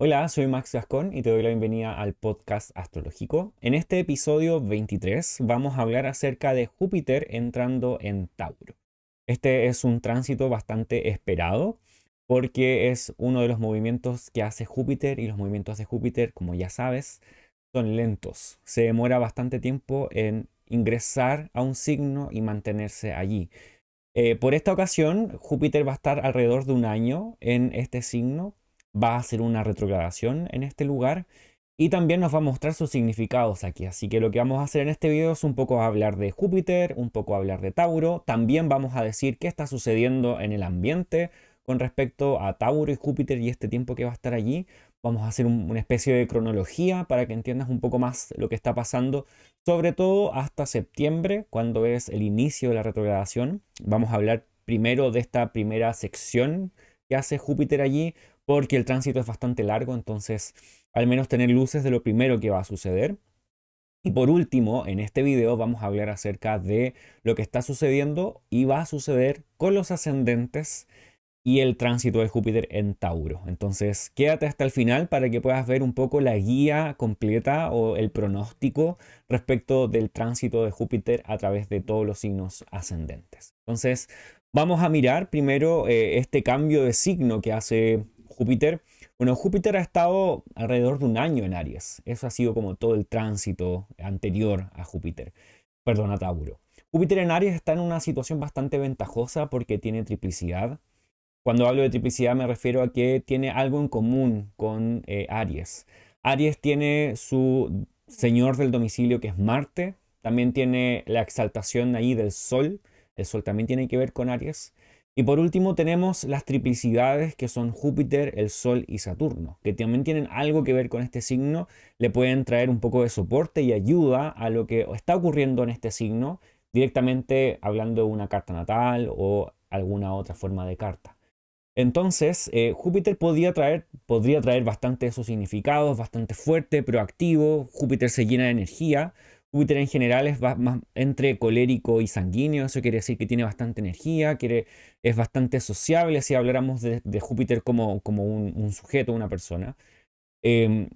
Hola, soy Max Gascón y te doy la bienvenida al podcast astrológico. En este episodio 23 vamos a hablar acerca de Júpiter entrando en Tauro. Este es un tránsito bastante esperado porque es uno de los movimientos que hace Júpiter y los movimientos de Júpiter, como ya sabes, son lentos. Se demora bastante tiempo en ingresar a un signo y mantenerse allí. Eh, por esta ocasión, Júpiter va a estar alrededor de un año en este signo va a hacer una retrogradación en este lugar y también nos va a mostrar sus significados aquí. Así que lo que vamos a hacer en este video es un poco hablar de Júpiter, un poco hablar de Tauro. También vamos a decir qué está sucediendo en el ambiente con respecto a Tauro y Júpiter y este tiempo que va a estar allí. Vamos a hacer una especie de cronología para que entiendas un poco más lo que está pasando, sobre todo hasta septiembre, cuando es el inicio de la retrogradación. Vamos a hablar primero de esta primera sección que hace Júpiter allí, porque el tránsito es bastante largo, entonces al menos tener luces de lo primero que va a suceder. Y por último, en este video vamos a hablar acerca de lo que está sucediendo y va a suceder con los ascendentes y el tránsito de Júpiter en Tauro. Entonces, quédate hasta el final para que puedas ver un poco la guía completa o el pronóstico respecto del tránsito de Júpiter a través de todos los signos ascendentes. Entonces, vamos a mirar primero eh, este cambio de signo que hace Júpiter. Bueno, Júpiter ha estado alrededor de un año en Aries. Eso ha sido como todo el tránsito anterior a Júpiter. Perdón, a Tauro. Júpiter en Aries está en una situación bastante ventajosa porque tiene triplicidad. Cuando hablo de triplicidad me refiero a que tiene algo en común con eh, Aries. Aries tiene su señor del domicilio que es Marte. También tiene la exaltación ahí del Sol. El Sol también tiene que ver con Aries. Y por último tenemos las triplicidades que son Júpiter, el Sol y Saturno, que también tienen algo que ver con este signo, le pueden traer un poco de soporte y ayuda a lo que está ocurriendo en este signo, directamente hablando de una carta natal o alguna otra forma de carta. Entonces, eh, Júpiter podría traer, podría traer bastante esos significados, bastante fuerte, proactivo. Júpiter se llena de energía, Júpiter en general es más entre colérico y sanguíneo, eso quiere decir que tiene bastante energía, quiere, es bastante sociable, si habláramos de, Júpiter como, como un, sujeto, una persona. Em,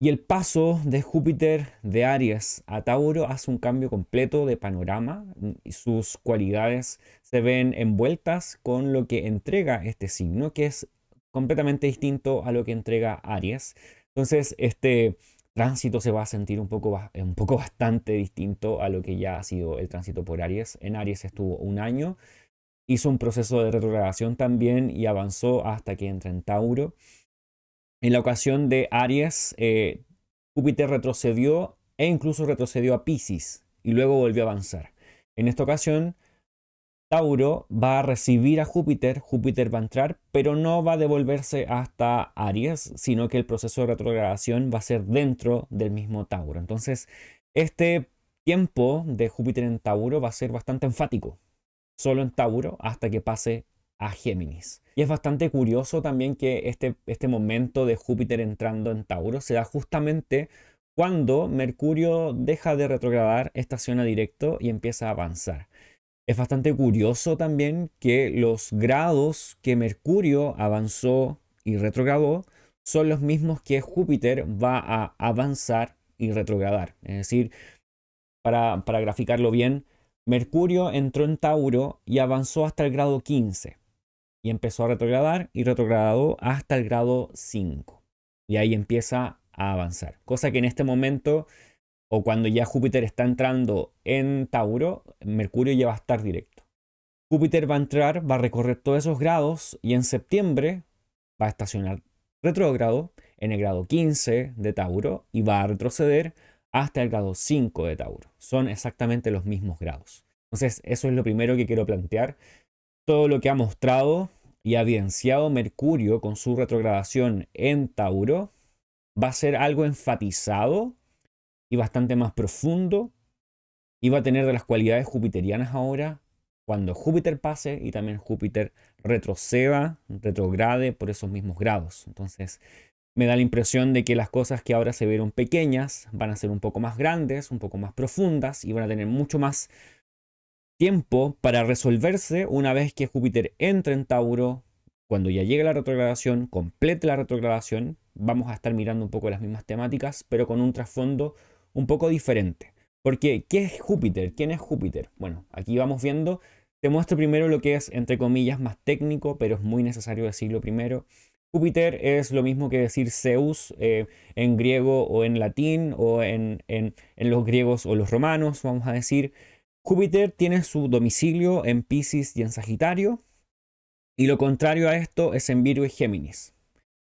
y el paso de Júpiter de Aries a Tauro hace un cambio completo de panorama y sus cualidades se ven envueltas con lo que entrega este signo, que es completamente distinto a lo que entrega Aries. Entonces, este tránsito se va a sentir un poco, un poco bastante distinto a lo que ya ha sido el tránsito por Aries. En Aries estuvo un año, hizo un proceso de retrogradación también y avanzó hasta que entra en Tauro. En la ocasión de Aries, eh, Júpiter retrocedió e incluso retrocedió a Pisces y luego volvió a avanzar. En esta ocasión, Tauro va a recibir a Júpiter, Júpiter va a entrar, pero no va a devolverse hasta Aries, sino que el proceso de retrogradación va a ser dentro del mismo Tauro. Entonces, este tiempo de Júpiter en Tauro va a ser bastante enfático, solo en Tauro hasta que pase a Géminis. Y es bastante curioso también que este, este momento de Júpiter entrando en Tauro se da justamente cuando Mercurio deja de retrogradar, estaciona directo y empieza a avanzar. Es bastante curioso también que los grados que Mercurio avanzó y retrogradó son los mismos que Júpiter va a avanzar y retrogradar. Es decir, para, para graficarlo bien, Mercurio entró en Tauro y avanzó hasta el grado 15 y empezó a retrogradar y retrogradó hasta el grado 5. Y ahí empieza a avanzar. Cosa que en este momento o cuando ya Júpiter está entrando en Tauro, Mercurio ya va a estar directo. Júpiter va a entrar, va a recorrer todos esos grados y en septiembre va a estacionar retrógrado en el grado 15 de Tauro y va a retroceder hasta el grado 5 de Tauro. Son exactamente los mismos grados. Entonces, eso es lo primero que quiero plantear. Todo lo que ha mostrado y evidenciado Mercurio con su retrogradación en Tauro va a ser algo enfatizado y bastante más profundo y va a tener de las cualidades jupiterianas ahora cuando Júpiter pase y también Júpiter retroceda, retrograde por esos mismos grados. Entonces, me da la impresión de que las cosas que ahora se vieron pequeñas van a ser un poco más grandes, un poco más profundas y van a tener mucho más tiempo para resolverse una vez que Júpiter entre en Tauro, cuando ya llegue la retrogradación, complete la retrogradación vamos a estar mirando un poco las mismas temáticas, pero con un trasfondo un poco diferente. Porque, ¿qué es Júpiter? ¿Quién es Júpiter? Bueno, aquí vamos viendo, te muestro primero lo que es, entre comillas, más técnico, pero es muy necesario decirlo primero. Júpiter es lo mismo que decir Zeus eh, en griego o en latín o en, en, en los griegos o los romanos, vamos a decir. Júpiter tiene su domicilio en Pisces y en Sagitario, y lo contrario a esto es en Virgo y Géminis.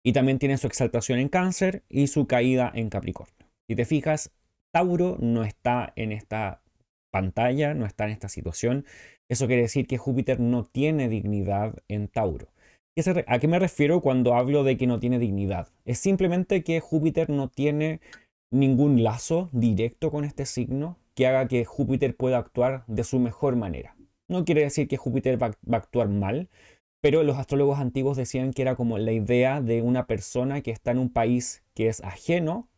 Y también tiene su exaltación en Cáncer y su caída en Capricornio. Si te fijas, Tauro no está en esta pantalla, no está en esta situación. Eso quiere decir que Júpiter no tiene dignidad en Tauro. ¿A qué me refiero cuando hablo de que no tiene dignidad? Es simplemente que Júpiter no tiene ningún lazo directo con este signo que haga que Júpiter pueda actuar de su mejor manera. No quiere decir que Júpiter va, a actuar mal, pero los astrólogos antiguos decían que era como la idea de una persona que está en un país que es ajeno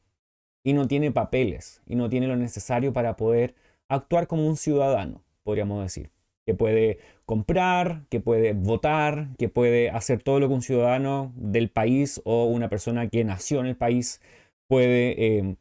y no tiene papeles y no tiene lo necesario para poder actuar como un ciudadano, podríamos decir. Que puede comprar, que puede votar, que puede hacer todo lo que un ciudadano del país o una persona que nació en el país puede eh,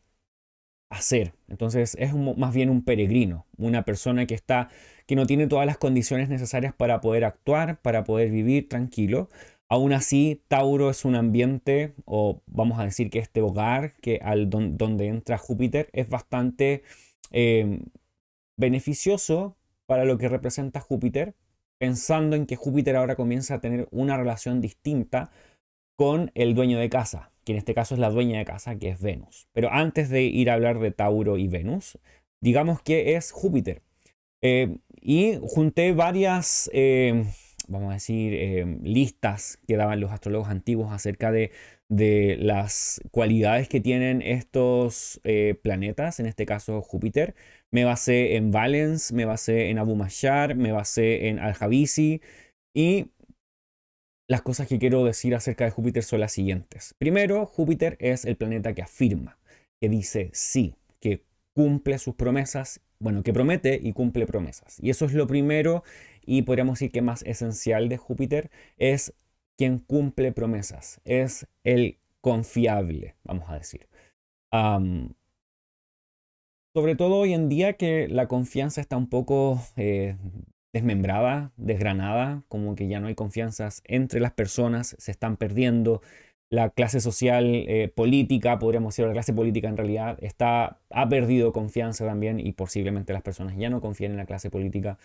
hacer. Entonces es más bien un peregrino, una persona que está que no tiene todas las condiciones necesarias para poder actuar, para poder vivir tranquilo, Aún así, Tauro es un ambiente, o vamos a decir que este hogar que al donde entra Júpiter es bastante em, beneficioso para lo que representa Júpiter, pensando en que Júpiter ahora comienza a tener una relación distinta con el dueño de casa, que en este caso es la dueña de casa, que es Venus. Pero antes de ir a hablar de Tauro y Venus, digamos que es Júpiter. Eh, y junté varias em, vamos a decir, em, listas que daban los astrólogos antiguos acerca de, de las cualidades que tienen estos eh, planetas, en este caso Júpiter. Me basé en Valens, me basé en Abu Mashar, me basé en Al-Javisi y las cosas que quiero decir acerca de Júpiter son las siguientes. Primero, Júpiter es el planeta que afirma, que dice sí, que cumple sus promesas, bueno, que promete y cumple promesas. Y eso es lo primero y podríamos decir que más esencial de Júpiter es quien cumple promesas, es el confiable, vamos a decir. sobre todo hoy en día que la confianza está un poco eh, desmembrada, desgranada, como que ya no hay confianzas entre las personas, se están perdiendo. La clase social eh, política, podríamos decir, la clase política en realidad está, ha perdido confianza también y posiblemente las personas ya no confían en la clase política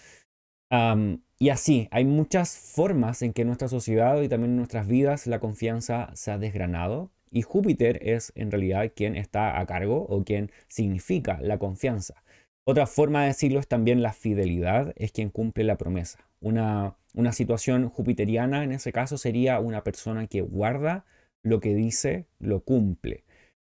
y así, hay muchas formas en que nuestra sociedad y también en nuestras vidas la confianza se ha desgranado y Júpiter es en realidad quien está a cargo o quien significa la confianza. Otra forma de decirlo es también la fidelidad, es quien cumple la promesa. Una, una situación jupiteriana en ese caso sería una persona que guarda lo que dice, lo cumple.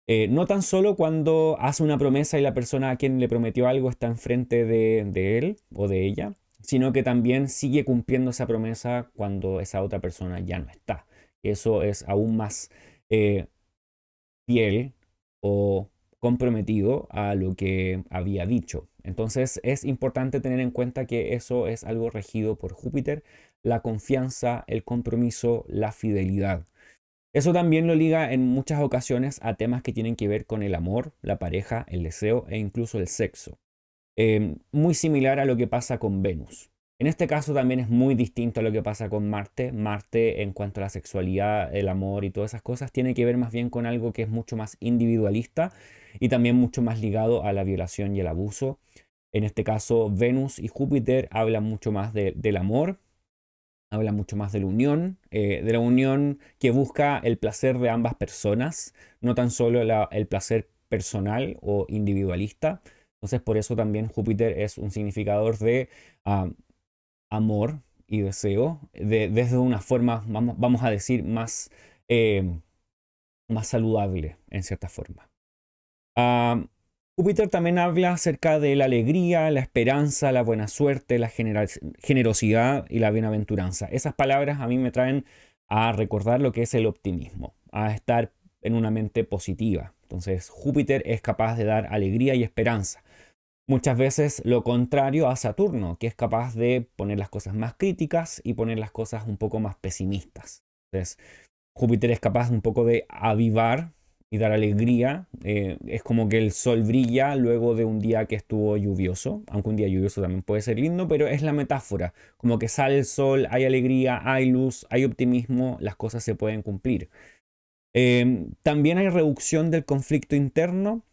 Eh, no tan solo cuando hace una promesa y la persona a quien le prometió algo está enfrente de él o de ella, sino que también sigue cumpliendo esa promesa cuando esa otra persona ya no está. Eso es aún más eh, fiel o comprometido a lo que había dicho. Entonces es importante tener en cuenta que eso es algo regido por Júpiter, la confianza, el compromiso, la fidelidad. Eso también lo liga en muchas ocasiones a temas que tienen que ver con el amor, la pareja, el deseo e incluso el sexo. Em, muy similar a lo que pasa con Venus. En este caso también es muy distinto a lo que pasa con Marte. Marte en cuanto a la sexualidad, el amor y todas esas cosas tiene que ver más bien con algo que es mucho más individualista y también mucho más ligado a la violación y el abuso. En este caso Venus y Júpiter hablan mucho más del amor, hablan mucho más de la unión, eh, de la unión que busca el placer de ambas personas, no tan solo el placer personal o individualista, entonces, por eso también Júpiter es un significador de ah, amor y deseo, desde una forma, vamos, a decir, más, eh, más saludable, en cierta forma. Ah, Júpiter también habla acerca de la alegría, la esperanza, la buena suerte, la generosidad y la bienaventuranza. Esas palabras a mí me traen a recordar lo que es el optimismo, a estar en una mente positiva. Entonces, Júpiter es capaz de dar alegría y esperanza. Muchas veces lo contrario a Saturno, que es capaz de poner las cosas más críticas y poner las cosas un poco más pesimistas. Entonces, Júpiter es capaz un poco de avivar y dar alegría. Eh, es como que el sol brilla luego de un día que estuvo lluvioso, aunque un día lluvioso también puede ser lindo, pero es la metáfora, como que sale el sol, hay alegría, hay luz, hay optimismo, las cosas se pueden cumplir. Em, también hay reducción del conflicto interno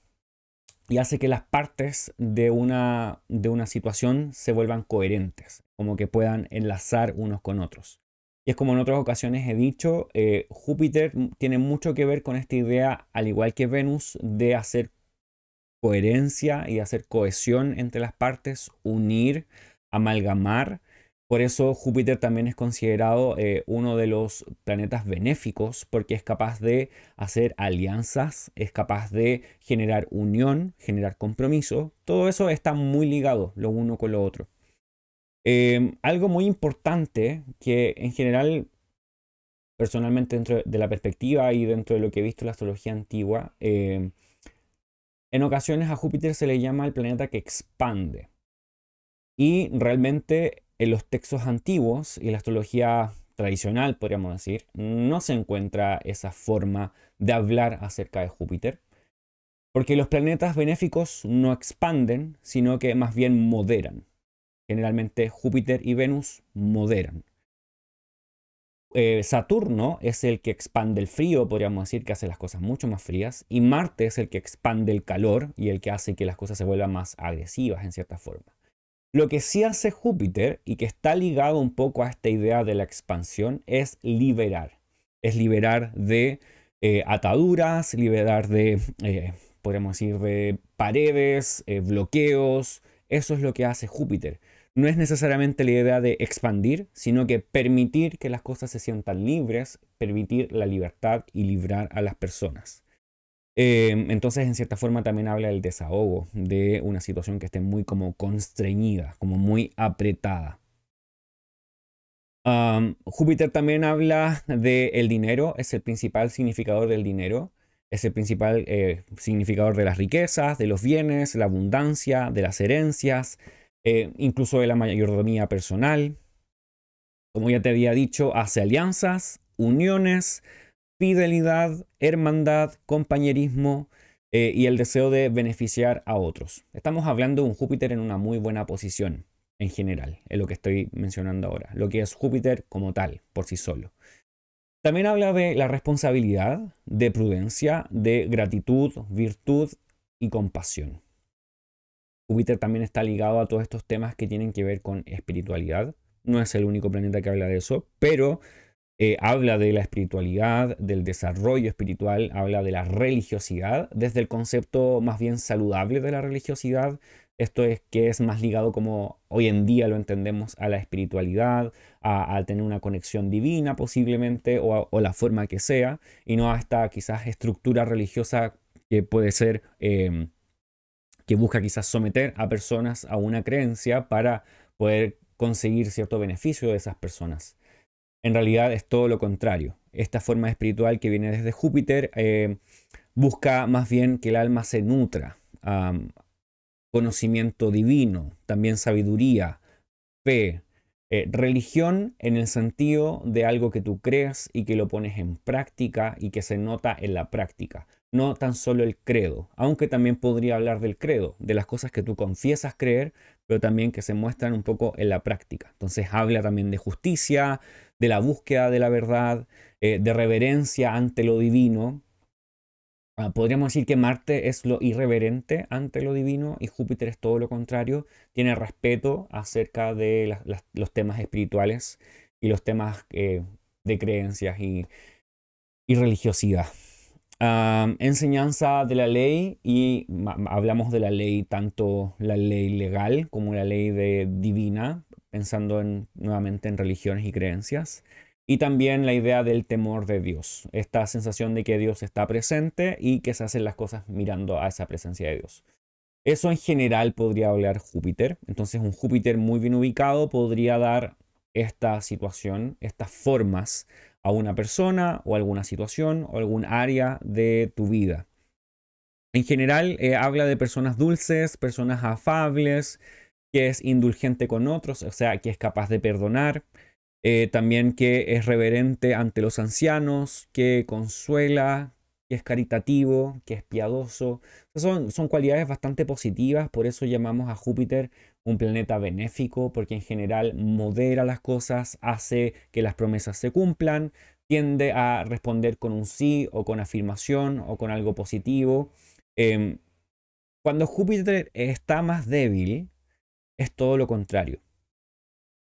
y hace que las partes de una, de una situación se vuelvan coherentes, como que puedan enlazar unos con otros. Y es como en otras ocasiones he dicho, eh, Júpiter tiene mucho que ver con esta idea, al igual que Venus, de hacer coherencia y hacer cohesión entre las partes, unir, amalgamar. Por eso Júpiter también es considerado eh, uno de los planetas benéficos porque es capaz de hacer alianzas, es capaz de generar unión, generar compromiso. Todo eso está muy ligado lo uno con lo otro. Em, algo muy importante que en general, personalmente dentro de la perspectiva y dentro de lo que he visto en la astrología antigua, em, en ocasiones a Júpiter se le llama el planeta que expande. Y realmente en los textos antiguos y la astrología tradicional, podríamos decir, no se encuentra esa forma de hablar acerca de Júpiter. Porque los planetas benéficos no expanden, sino que más bien moderan. Generalmente Júpiter y Venus moderan. Eh, Saturno es el que expande el frío, podríamos decir que hace las cosas mucho más frías, y Marte es el que expande el calor y el que hace que las cosas se vuelvan más agresivas en cierta forma. Lo que sí hace Júpiter y que está ligado un poco a esta idea de la expansión es liberar. Es liberar de eh, ataduras, liberar de, eh, podríamos decir, de paredes, bloqueos. Eso es lo que hace Júpiter no es necesariamente la idea de expandir, sino que permitir que las cosas se sientan libres, permitir la libertad y librar a las personas. Em, entonces, en cierta forma, también habla del desahogo, de una situación que esté muy como constreñida, como muy apretada. Júpiter también habla del dinero, es el principal significador del dinero, es el principal eh, significador de las riquezas, de los bienes, la abundancia, de las herencias, eh, incluso de la mayordomía personal. Como ya te había dicho, hace alianzas, uniones, fidelidad, hermandad, compañerismo eh, y el deseo de beneficiar a otros. Estamos hablando de un Júpiter en una muy buena posición en general, es lo que estoy mencionando ahora, lo que es Júpiter como tal, por sí solo. También habla de la responsabilidad, de prudencia, de gratitud, virtud y compasión. Júpiter también está ligado a todos estos temas que tienen que ver con espiritualidad. No es el único planeta que habla de eso, pero eh, habla de la espiritualidad, del desarrollo espiritual, habla de la religiosidad, desde el concepto más bien saludable de la religiosidad. Esto es que es más ligado como hoy en día lo entendemos a la espiritualidad, a, tener una conexión divina posiblemente o, la forma que sea, y no a esta quizás estructura religiosa que puede ser... Em, que busca quizás someter a personas a una creencia para poder conseguir cierto beneficio de esas personas. En realidad es todo lo contrario. Esta forma espiritual que viene desde Júpiter eh, busca más bien que el alma se nutra. conocimiento divino, también sabiduría, fe, eh, religión en el sentido de algo que tú creas y que lo pones en práctica y que se nota en la práctica no tan solo el credo, aunque también podría hablar del credo, de las cosas que tú confiesas creer, pero también que se muestran un poco en la práctica. Entonces habla también de justicia, de la búsqueda de la verdad, eh, de reverencia ante lo divino. Ah, podríamos decir que Marte es lo irreverente ante lo divino y Júpiter es todo lo contrario. Tiene respeto acerca de los temas espirituales y los temas eh, de creencias y religiosidad enseñanza de la ley y hablamos de la ley, tanto la ley legal como la ley divina, pensando en, nuevamente en religiones y creencias. Y también la idea del temor de Dios, esta sensación de que Dios está presente y que se hacen las cosas mirando a esa presencia de Dios. Eso en general podría hablar Júpiter. Entonces un Júpiter muy bien ubicado podría dar esta situación, estas formas a una persona o alguna situación o algún área de tu vida. En general eh, habla de personas dulces, personas afables, que es indulgente con otros, o sea, que es capaz de perdonar, Eh, también que es reverente ante los ancianos, que consuela, que es caritativo, que es piadoso. Son, son cualidades bastante positivas, por eso llamamos a Júpiter un planeta benéfico, porque en general modera las cosas, hace que las promesas se cumplan, tiende a responder con un sí o con afirmación o con algo positivo. Em, cuando Júpiter está más débil, es todo lo contrario.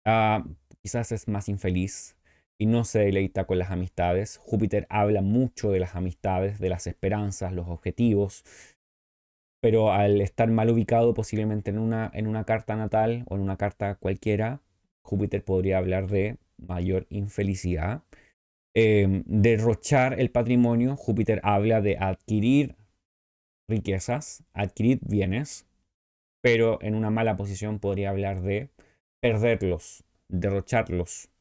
Ah, quizás es más infeliz y no se deleita con las amistades. Júpiter habla mucho de las amistades, de las esperanzas, los objetivos, pero al estar mal ubicado posiblemente en una, en una carta natal o en una carta cualquiera, Júpiter podría hablar de mayor infelicidad. Em, derrochar el patrimonio, Júpiter habla de adquirir riquezas, adquirir bienes, pero en una mala posición podría hablar de perderlos, derrocharlos.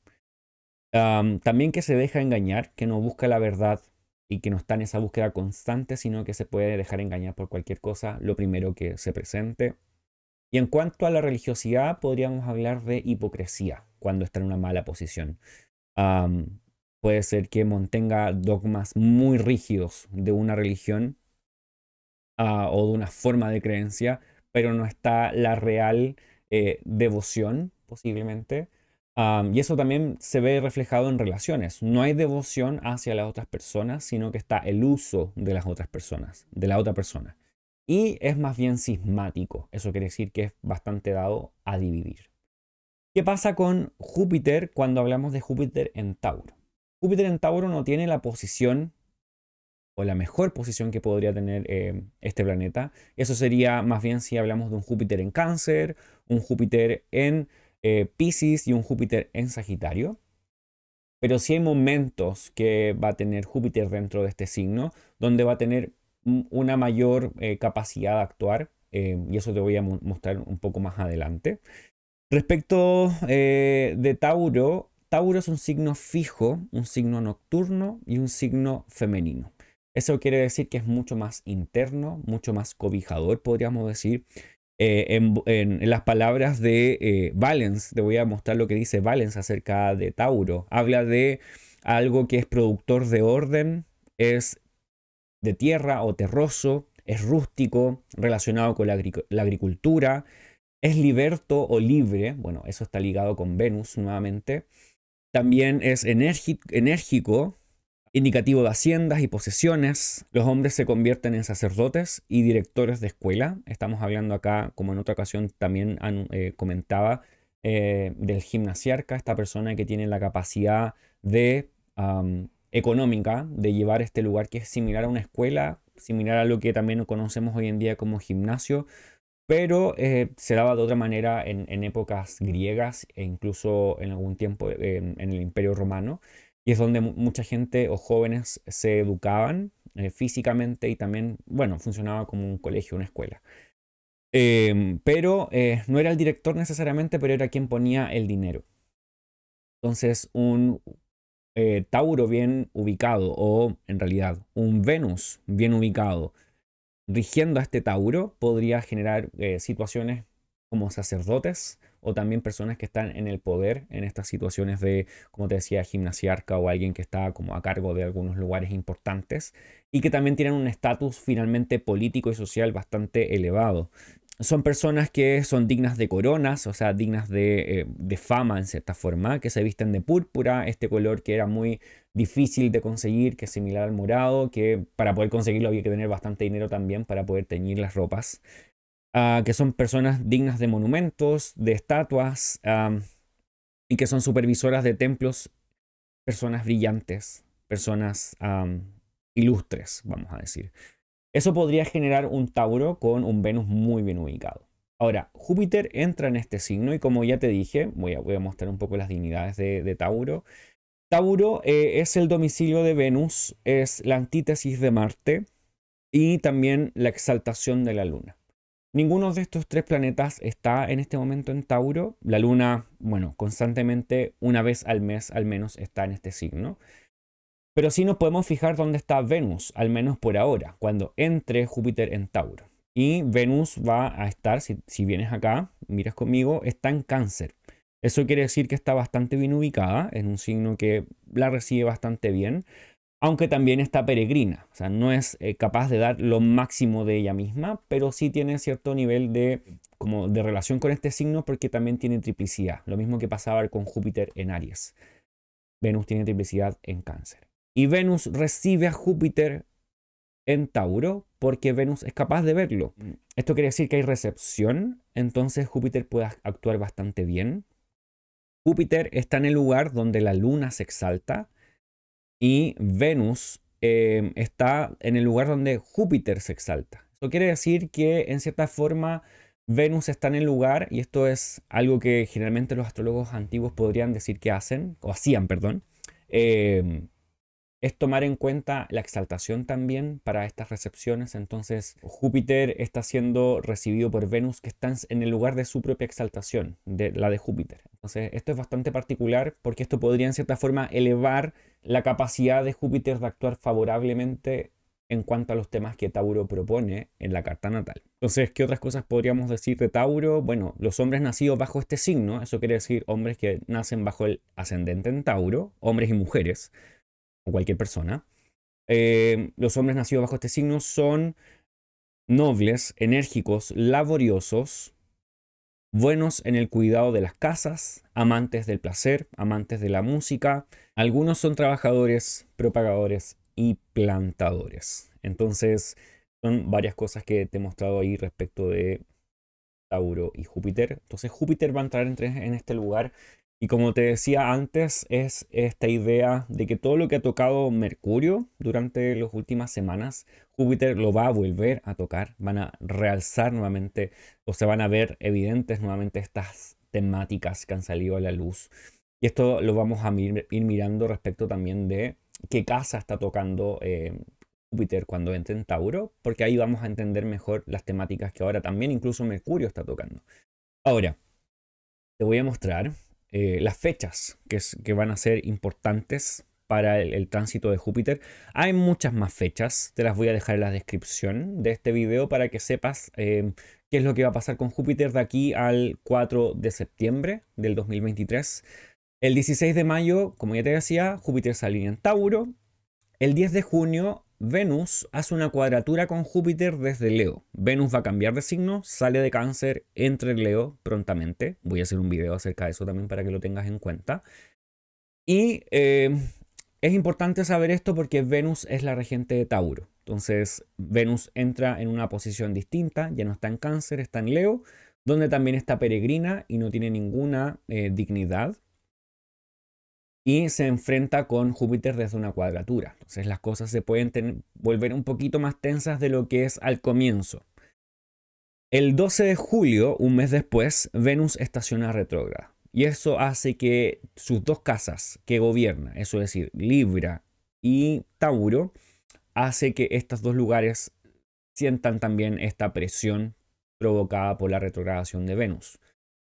también que se deja engañar, que no busca la verdad y que no está en esa búsqueda constante, sino que se puede dejar engañar por cualquier cosa, lo primero que se presente. Y en cuanto a la religiosidad, podríamos hablar de hipocresía cuando está en una mala posición. puede ser que mantenga dogmas muy rígidos de una religión ah, o de una forma de creencia, pero no está la real eh, devoción, posiblemente. y eso también se ve reflejado en relaciones. No hay devoción hacia las otras personas, sino que está el uso de las otras personas, de la otra persona. Y es más bien sismático. Eso quiere decir que es bastante dado a dividir. ¿Qué pasa con Júpiter cuando hablamos de Júpiter en Tauro? Júpiter en Tauro no tiene la posición o la mejor posición que podría tener eh, este planeta. Eso sería más bien si hablamos de un Júpiter en cáncer, un Júpiter en eh, Pisces y un Júpiter en Sagitario. Pero sí hay momentos que va a tener Júpiter dentro de este signo, donde va a tener una mayor eh, capacidad de actuar, y eso te voy a mostrar un poco más adelante. Respecto de Tauro, Tauro es un signo fijo, un signo nocturno y un signo femenino. Eso quiere decir que es mucho más interno, mucho más cobijador, podríamos decir. Eh, en, las palabras de eh, Valens, te voy a mostrar lo que dice Valens acerca de Tauro. Habla de algo que es productor de orden, es de tierra o terroso, es rústico, relacionado con la, la agricultura, es liberto o libre, bueno, eso está ligado con Venus nuevamente. También es enérgico, indicativo de haciendas y posesiones. Los hombres se convierten en sacerdotes y directores de escuela. Estamos hablando acá, como en otra ocasión también eh, comentaba, eh, del gimnasiarca, esta persona que tiene la capacidad de económica de llevar este lugar que es similar a una escuela, similar a lo que también conocemos hoy en día como gimnasio, pero eh, se daba de otra manera en, épocas griegas e incluso en algún tiempo en el Imperio Romano. Y es donde mucha gente o jóvenes se educaban eh, físicamente y también, bueno, funcionaba como un colegio, una escuela. Em, pero eh, no era el director necesariamente, pero era quien ponía el dinero. Entonces, un eh, Tauro bien ubicado, o en realidad un Venus bien ubicado, rigiendo a este Tauro, podría generar situaciones como sacerdotes o también personas que están en el poder en estas situaciones de, como te decía, gimnasiarca o alguien que está como a cargo de algunos lugares importantes y que también tienen un estatus finalmente político y social bastante elevado. Son personas que son dignas de coronas, o sea, dignas de, eh, de fama en cierta forma, que se visten de púrpura, este color que era muy difícil de conseguir, que es similar al morado, que para poder conseguirlo había que tener bastante dinero también para poder teñir las ropas. Ah, que son personas dignas de monumentos, de estatuas, y que son supervisoras de templos, personas brillantes, personas ilustres, vamos a decir. Eso podría generar un Tauro con un Venus muy bien ubicado. Ahora, Júpiter entra en este signo y como ya te dije, voy a, voy a mostrar un poco las dignidades de, Tauro. Tauro eh, es el domicilio de Venus, es la antítesis de Marte y también la exaltación de la Luna. Ninguno de estos tres planetas está en este momento en Tauro. La Luna, bueno, constantemente, una vez al mes al menos, está en este signo. Pero sí nos podemos fijar dónde está Venus, al menos por ahora, cuando entre Júpiter en Tauro. Y Venus va a estar, si, vienes acá, miras conmigo, está en cáncer. Eso quiere decir que está bastante bien ubicada, en un signo que la recibe bastante bien, aunque también está peregrina, o sea, no es eh, capaz de dar lo máximo de ella misma, pero sí tiene cierto nivel de, como de relación con este signo porque también tiene triplicidad, lo mismo que pasaba con Júpiter en Aries. Venus tiene triplicidad en Cáncer. Y Venus recibe a Júpiter en Tauro porque Venus es capaz de verlo. Mm. Esto quiere decir que hay recepción, entonces Júpiter puede actuar bastante bien. Júpiter está en el lugar donde la luna se exalta y Venus em, está en el lugar donde Júpiter se exalta. Eso quiere decir que en cierta forma Venus está en el lugar, y esto es algo que generalmente los astrólogos antiguos podrían decir que hacen, o hacían, perdón, em, es tomar en cuenta la exaltación también para estas recepciones. Entonces Júpiter está siendo recibido por Venus que está en el lugar de su propia exaltación, de la de Júpiter. Entonces esto es bastante particular porque esto podría en cierta forma elevar la capacidad de Júpiter de actuar favorablemente en cuanto a los temas que Tauro propone en la carta natal. Entonces, ¿qué otras cosas podríamos decir de Tauro? Bueno, los hombres nacidos bajo este signo, eso quiere decir hombres que nacen bajo el ascendente en Tauro, hombres y mujeres, o cualquier persona. Eh, los hombres nacidos bajo este signo son nobles, enérgicos, laboriosos, buenos en el cuidado de las casas, amantes del placer, amantes de la música. Algunos son trabajadores, propagadores y plantadores. Entonces, son varias cosas que te he mostrado ahí respecto de Tauro y Júpiter. Entonces, Júpiter va a entrar en este lugar y como te decía antes, es esta idea de que todo lo que ha tocado Mercurio durante las últimas semanas, Júpiter lo va a volver a tocar, van a realzar nuevamente o se van a ver evidentes nuevamente estas temáticas que han salido a la luz. Y esto lo vamos a ir, mirando respecto también de qué casa está tocando eh, Júpiter cuando entre en Tauro, porque ahí vamos a entender mejor las temáticas que ahora también incluso Mercurio está tocando. Ahora, te voy a mostrar eh, las fechas que, van a ser importantes para el, tránsito de Júpiter. Hay muchas más fechas, te las voy a dejar en la descripción de este video para que sepas eh, qué es lo que va a pasar con Júpiter de aquí al 4 de septiembre del 2023. El 16 de mayo, como ya te decía, Júpiter se en Tauro. El 10 de junio Venus hace una cuadratura con Júpiter desde Leo. Venus va a cambiar de signo, sale de cáncer, entra en Leo prontamente. Voy a hacer un video acerca de eso también para que lo tengas en cuenta. Y eh, es importante saber esto porque Venus es la regente de Tauro. Entonces Venus entra en una posición distinta, ya no está en cáncer, está en Leo, donde también está peregrina y no tiene ninguna eh, dignidad y se enfrenta con Júpiter desde una cuadratura. Entonces las cosas se pueden volver un poquito más tensas de lo que es al comienzo. El 12 de julio, un mes después, Venus estaciona retrógrada. Y eso hace que sus dos casas que gobierna, eso es decir, Libra y Tauro, hace que estos dos lugares sientan también esta presión provocada por la retrogradación de Venus.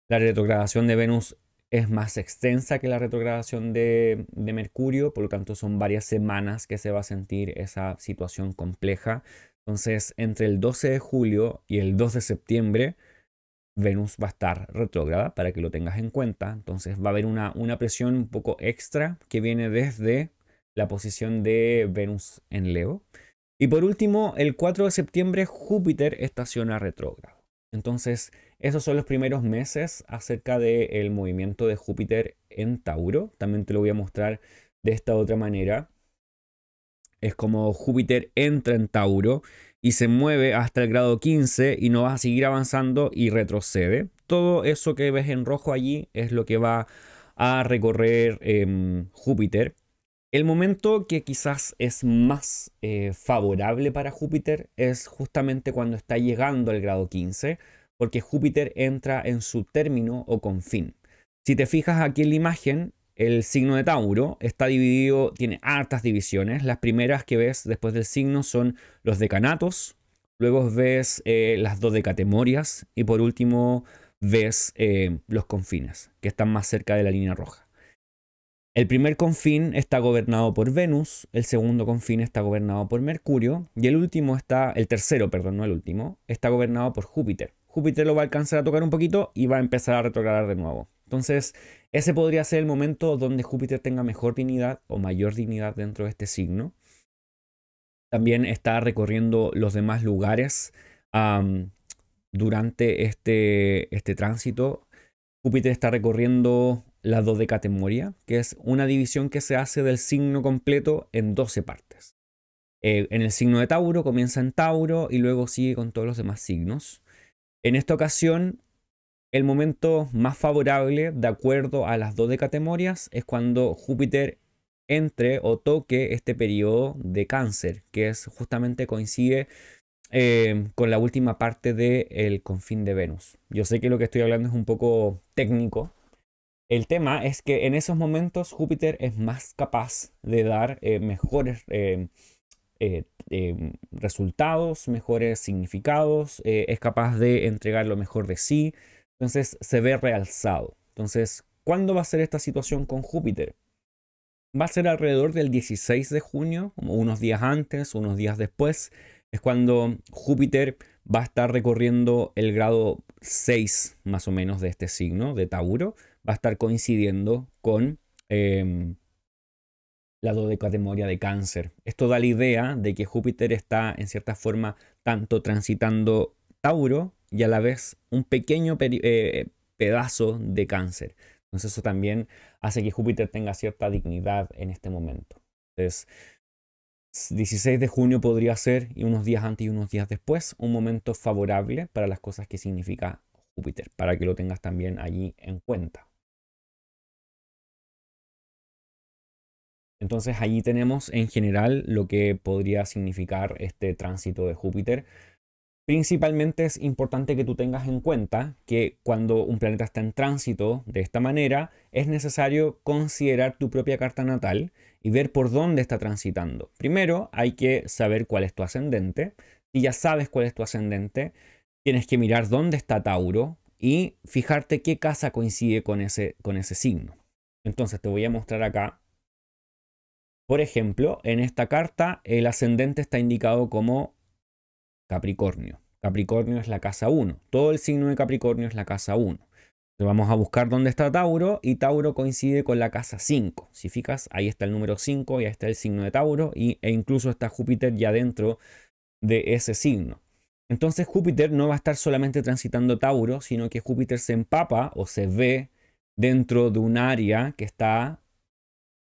La retrogradación de Venus es más extensa que la retrogradación de, Mercurio, por lo tanto son varias semanas que se va a sentir esa situación compleja. Entonces, entre el 12 de julio y el 2 de septiembre, Venus va a estar retrógrada para que lo tengas en cuenta. Entonces va a haber una, una presión un poco extra que viene desde la posición de Venus en Leo. Y por último, el 4 de septiembre Júpiter estaciona retrógrado. Entonces, esos son los primeros meses acerca del movimiento de Júpiter en Tauro. También te lo voy a mostrar de esta otra manera. Es como Júpiter entra en Tauro y se mueve hasta el grado 15 y no va a seguir avanzando y retrocede. Todo eso que ves en rojo allí es lo que va a recorrer em, Júpiter. El momento que quizás es más eh, favorable para Júpiter es justamente cuando está llegando al grado 15, porque Júpiter entra en su término o confín. Si te fijas aquí en la imagen, el signo de Tauro está dividido, tiene hartas divisiones. Las primeras que ves después del signo son los decanatos, luego ves eh, las dos decatemorias y por último ves eh, los confines, que están más cerca de la línea roja. El primer confín está gobernado por Venus, el segundo confín está gobernado por Mercurio y el último está, el tercero, perdón, no el último, está gobernado por Júpiter. Júpiter lo va a alcanzar a tocar un poquito y va a empezar a retrogradar de nuevo. Entonces, ese podría ser el momento donde Júpiter tenga mejor dignidad o mayor dignidad dentro de este signo. También está recorriendo los demás lugares durante este, este tránsito. Júpiter está recorriendo la dodecatemoria, que es una división que se hace del signo completo en 12 partes. Eh, en el signo de Tauro comienza en Tauro y luego sigue con todos los demás signos. En esta ocasión, el momento más favorable, de acuerdo a las dos decatemorias, es cuando Júpiter entre o toque este periodo de cáncer, que es justamente coincide eh, con la última parte del confín de Venus. Yo sé que lo que estoy hablando es un poco técnico. El tema es que en esos momentos Júpiter es más capaz de dar eh, mejores eh, em, resultados, mejores significados, eh, es capaz de entregar lo mejor de sí, entonces se ve realzado. Entonces, ¿cuándo va a ser esta situación con Júpiter? Va a ser alrededor del 16 de junio, unos días antes, unos días después, es cuando Júpiter va a estar recorriendo el grado 6 más o menos de este signo, de Tauro, va a estar coincidiendo con... Em, la dodecatemoria de cáncer. Esto da la idea de que Júpiter está en cierta forma tanto transitando Tauro y a la vez un pequeño eh, pedazo de cáncer. Entonces eso también hace que Júpiter tenga cierta dignidad en este momento. Entonces, 16 de junio podría ser, y unos días antes y unos días después, un momento favorable para las cosas que significa Júpiter, para que lo tengas también allí en cuenta. Entonces allí tenemos en general lo que podría significar este tránsito de Júpiter. Principalmente es importante que tú tengas en cuenta que cuando un planeta está en tránsito de esta manera, es necesario considerar tu propia carta natal y ver por dónde está transitando. Primero hay que saber cuál es tu ascendente. Si ya sabes cuál es tu ascendente, tienes que mirar dónde está Tauro y fijarte qué casa coincide con ese, con ese signo. Entonces te voy a mostrar acá por ejemplo, en esta carta el ascendente está indicado como Capricornio. Capricornio es la casa 1. Todo el signo de Capricornio es la casa 1. Entonces vamos a buscar dónde está Tauro y Tauro coincide con la casa 5. Si fijas, ahí está el número 5 y ahí está el signo de Tauro y, e incluso está Júpiter ya dentro de ese signo. Entonces Júpiter no va a estar solamente transitando Tauro, sino que Júpiter se empapa o se ve dentro de un área que está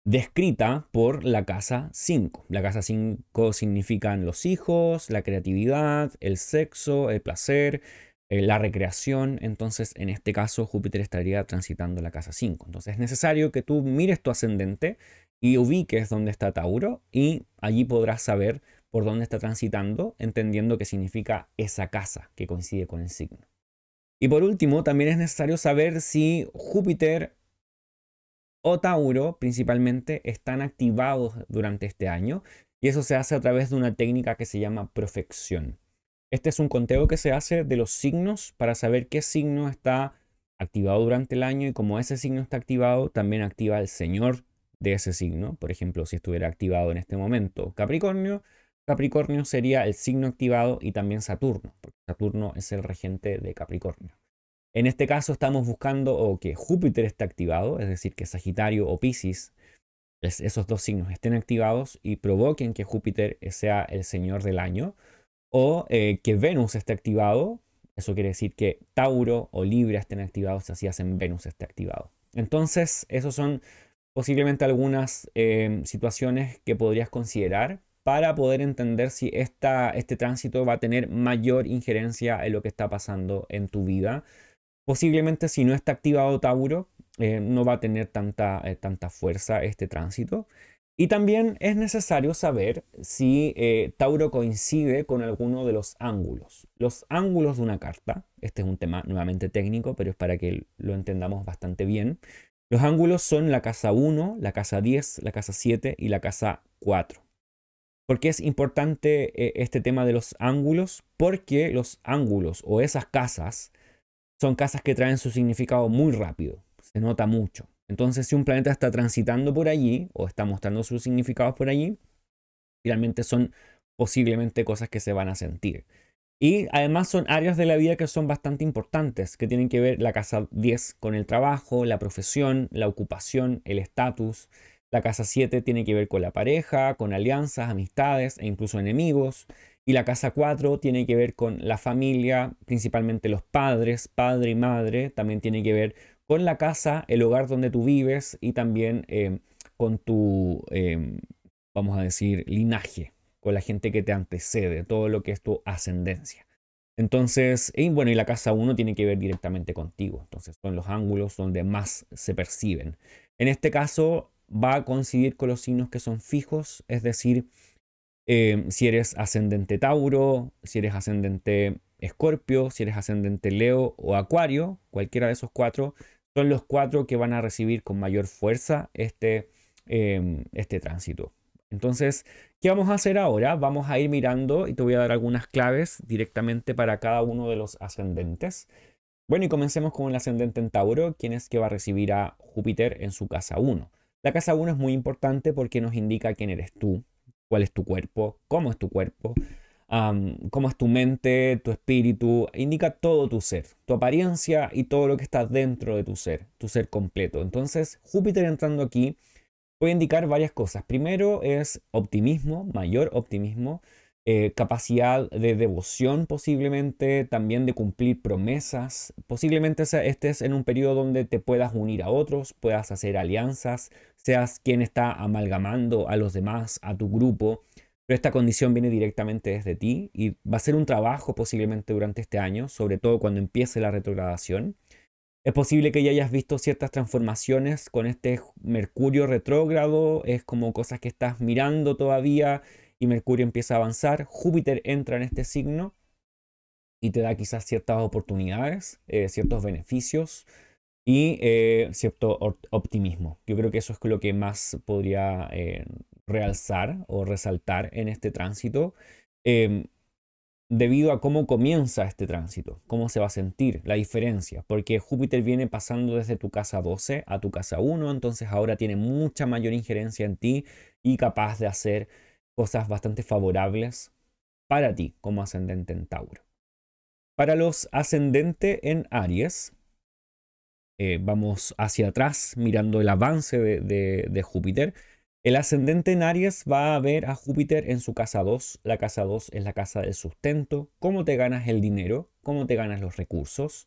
descrita por la casa 5. La casa 5 significan los hijos, la creatividad, el sexo, el placer, eh, la recreación. Entonces, en este caso, Júpiter estaría transitando la casa 5. Entonces, es necesario que tú mires tu ascendente y ubiques dónde está Tauro y allí podrás saber por dónde está transitando, entendiendo qué significa esa casa que coincide con el signo. Y por último, también es necesario saber si Júpiter o Tauro principalmente están activados durante este año y eso se hace a través de una técnica que se llama profección. Este es un conteo que se hace de los signos para saber qué signo está activado durante el año y como ese signo está activado, también activa el señor de ese signo. Por ejemplo, si estuviera activado en este momento Capricornio, Capricornio sería el signo activado y también Saturno, porque Saturno es el regente de Capricornio. En este caso estamos buscando que Júpiter esté activado, es decir, que Sagitario o Pisces, esos dos signos estén activados y provoquen que Júpiter sea el señor del año, o eh, que Venus esté activado, eso quiere decir que Tauro o Libra estén activados, así hacen Venus esté activado. Entonces, esos son posiblemente algunas em, situaciones que podrías considerar para poder entender si este tránsito va a tener mayor injerencia en lo que está pasando en tu vida Posiblemente si no está activado Tauro, eh, no va a tener tanta, eh, tanta fuerza este tránsito. Y también es necesario saber si eh, Tauro coincide con alguno de los ángulos. Los ángulos de una carta, este es un tema nuevamente técnico, pero es para que lo entendamos bastante bien. Los ángulos son la casa 1, la casa 10, la casa 7 y la casa 4. ¿Por qué es importante este tema de los ángulos? Porque los ángulos o esas casas son casas que traen su significado muy rápido, se nota mucho. Entonces, si un planeta está transitando por allí o está mostrando sus significados por allí, finalmente son posiblemente cosas que se van a sentir. Y además son áreas de la vida que son bastante importantes, que tienen que ver la casa 10 con el trabajo, la profesión, la ocupación, el estatus. La casa 7 tiene que ver con la pareja, con alianzas, amistades e incluso enemigos. Y la casa 4 tiene que ver con la familia, principalmente los padres, padre y madre. También tiene que ver con la casa, el hogar donde tú vives y también eh, con tu, eh, vamos a decir, linaje, con la gente que te antecede, todo lo que es tu ascendencia. Entonces, y bueno, y la casa 1 tiene que ver directamente contigo. Entonces, son los ángulos donde más se perciben. En este caso, va a coincidir con los signos que son fijos, es decir, eh, si eres ascendente Tauro, si eres ascendente Escorpio, si eres ascendente Leo o Acuario, cualquiera de esos cuatro, son los cuatro que van a recibir con mayor fuerza este, eh, este tránsito. Entonces, ¿qué vamos a hacer ahora? Vamos a ir mirando y te voy a dar algunas claves directamente para cada uno de los ascendentes. Bueno, y comencemos con el ascendente en Tauro, quien es que va a recibir a Júpiter en su casa 1. La casa 1 es muy importante porque nos indica quién eres tú, cuál es tu cuerpo, cómo es tu cuerpo, cómo es tu mente, tu espíritu, indica todo tu ser, tu apariencia y todo lo que está dentro de tu ser, tu ser completo. Entonces, Júpiter entrando aquí puede indicar varias cosas. Primero es optimismo, mayor optimismo, eh, capacidad de devoción posiblemente, también de cumplir promesas. Posiblemente estés en un periodo donde te puedas unir a otros, puedas hacer alianzas, seas quien está amalgamando a los demás, a tu grupo. Pero esta condición viene directamente desde ti y va a ser un trabajo posiblemente durante este año, sobre todo cuando empiece la retrogradación. Es posible que ya hayas visto ciertas transformaciones con este Mercurio retrógrado, es como cosas que estás mirando todavía y Mercurio empieza a avanzar, Júpiter entra en este signo y te da quizás ciertas oportunidades, eh, ciertos beneficios y eh, cierto optimismo. Yo creo que eso es lo que más podría eh, realzar o resaltar en este tránsito. Em, debido a cómo comienza este tránsito, cómo se va a sentir la diferencia, porque Júpiter viene pasando desde tu casa 12 a tu casa 1, entonces ahora tiene mucha mayor injerencia en ti y capaz de hacer cosas bastante favorables para ti como ascendente en Tauro. Para los ascendentes en Aries, eh, vamos hacia atrás mirando el avance de Júpiter. El ascendente en Aries va a ver a Júpiter en su casa 2. La casa 2 es la casa del sustento, cómo te ganas el dinero, cómo te ganas los recursos.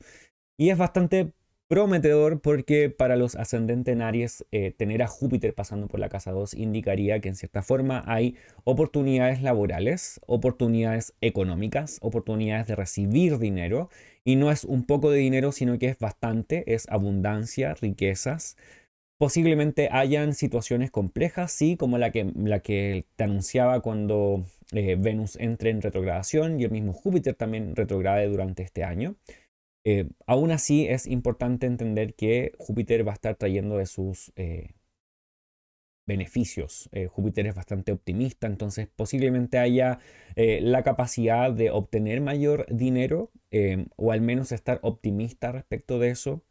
Y es bastante prometedor porque para los ascendentes en Aries eh, tener a Júpiter pasando por la casa 2 indicaría que en cierta forma hay oportunidades laborales, oportunidades económicas, oportunidades de recibir dinero. Y no es un poco de dinero, sino que es bastante, es abundancia, riquezas. Posiblemente hayan situaciones complejas, sí, como la que, la que te anunciaba cuando eh, Venus entre en retrogradación y el mismo Júpiter también retrograde durante este año. Eh, aún así es importante entender que Júpiter va a estar trayendo de sus eh, beneficios. Júpiter es bastante optimista, entonces posiblemente haya la capacidad de obtener mayor dinero o al menos estar optimista respecto de eso.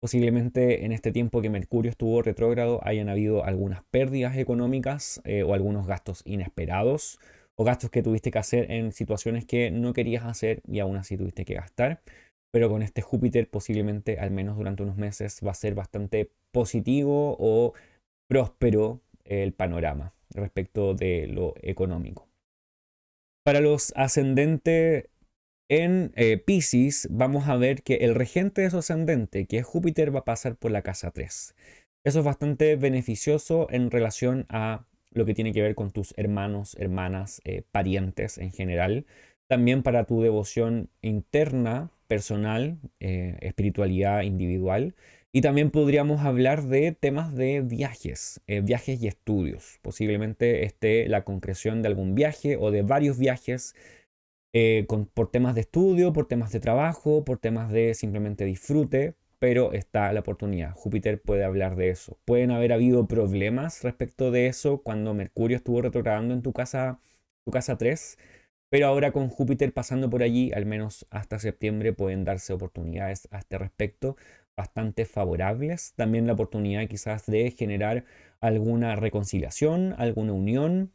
Posiblemente en este tiempo que Mercurio estuvo retrógrado hayan habido algunas pérdidas económicas eh, o algunos gastos inesperados o gastos que tuviste que hacer en situaciones que no querías hacer y aún así tuviste que gastar. Pero con este Júpiter posiblemente al menos durante unos meses va a ser bastante positivo o próspero el panorama respecto de lo económico. Para los ascendentes en eh, Pisces vamos a ver que el regente de su ascendente, que es Júpiter, va a pasar por la casa 3. Eso es bastante beneficioso en relación a lo que tiene que ver con tus hermanos, hermanas, eh, parientes en general. También para tu devoción interna, personal, eh, espiritualidad individual. Y también podríamos hablar de temas de viajes, viajes y estudios. Posiblemente esté la concreción de algún viaje o de varios viajes eh, por temas de estudio, por temas de trabajo, por temas de simplemente disfrute, pero está la oportunidad. Júpiter puede hablar de eso. Pueden haber habido problemas respecto de eso cuando Mercurio estuvo retrogradando en tu casa, tu casa 3, pero ahora con Júpiter pasando por allí, al menos hasta septiembre, pueden darse oportunidades a este respecto bastante favorables. También la oportunidad quizás de generar alguna reconciliación, alguna unión